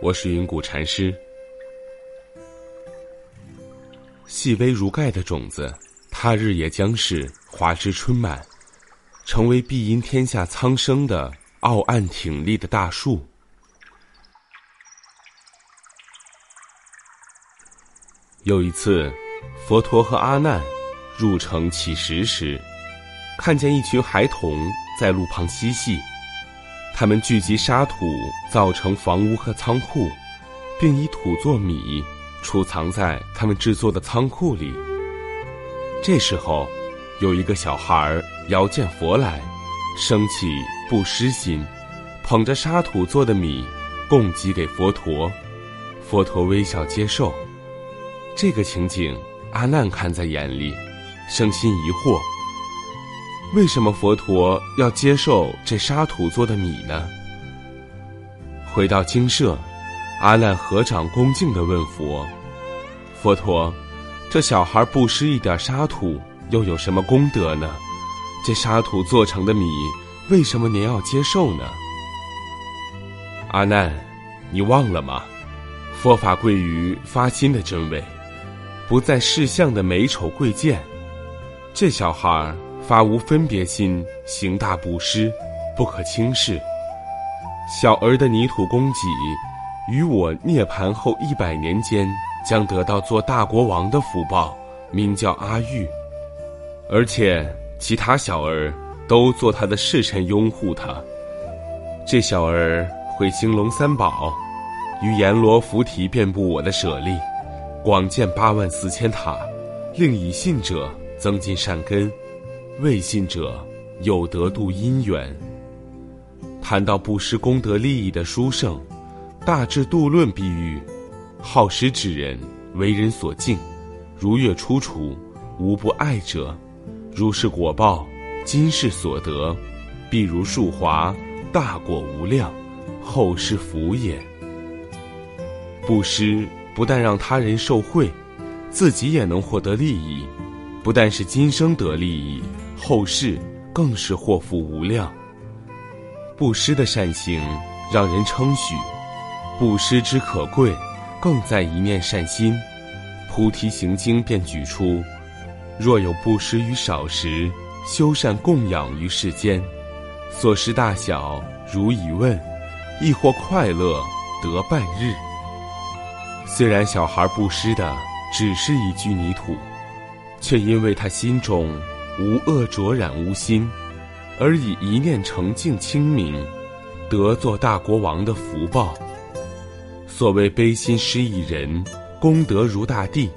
我是云谷禅师。细微如盖的种子，他日也将是花枝春满，成为庇荫天下苍生的傲岸挺立的大树。有一次，佛陀和阿难入城乞食时，看见一群孩童在路旁嬉戏。他们聚集沙土，造成房屋和仓库，并以土做米，储藏在他们制作的仓库里。这时候，有一个小孩遥见佛来，升起布施心，捧着沙土做的米，供给给佛陀。佛陀微笑接受。这个情景，阿难看在眼里，生心疑惑。为什么佛陀要接受这沙土做的米呢？回到精舍，阿难合掌恭敬地问佛：“佛陀，这小孩布施一点沙土，又有什么功德呢？这沙土做成的米，为什么您要接受呢？”阿难，你忘了吗？佛法贵于发心的真伪，不在事相的美丑贵贱。这小孩发无分别心，行大布施，不可轻视。小儿的泥土供给，与我涅盘后一百年间将得到做大国王的福报，名叫阿育。而且其他小儿都做他的侍臣，拥护他。这小儿会兴隆三宝，于阎罗菩提遍布我的舍利，广建八万四千塔，令以信者增进善根。未信者有得度因缘。谈到布施功德利益的书圣，《大智度论》比喻：好施之人，为人所敬，如月初处，无不爱者。如是果报，今世所得，必如树华，大果无量，后世福也。布施不但让他人受惠，自己也能获得利益。不但是今生得利益，后世更是祸福无量。布施的善行让人称许，布施之可贵，更在一念善心。菩提行经便举出：若有布施于少时，修善供养于世间，所施大小如以问，亦或快乐得半日。虽然小孩布施的只是一具泥土。却因为他心中无恶浊染无心，而以一念澄净清明，得做大国王的福报。所谓悲心施一人，功德如大地。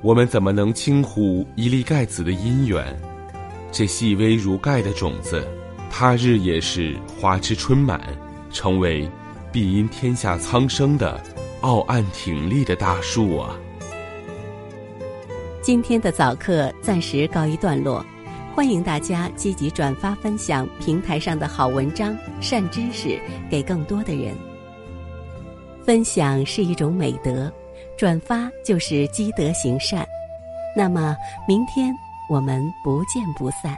我们怎么能轻忽一粒盖子的因缘？这细微如盖的种子，他日也是花枝春满，成为庇荫天下苍生的傲岸挺立的大树啊！今天的早课暂时告一段落，欢迎大家积极转发分享平台上的好文章、善知识给更多的人。分享是一种美德，转发就是积德行善。那么，明天我们不见不散。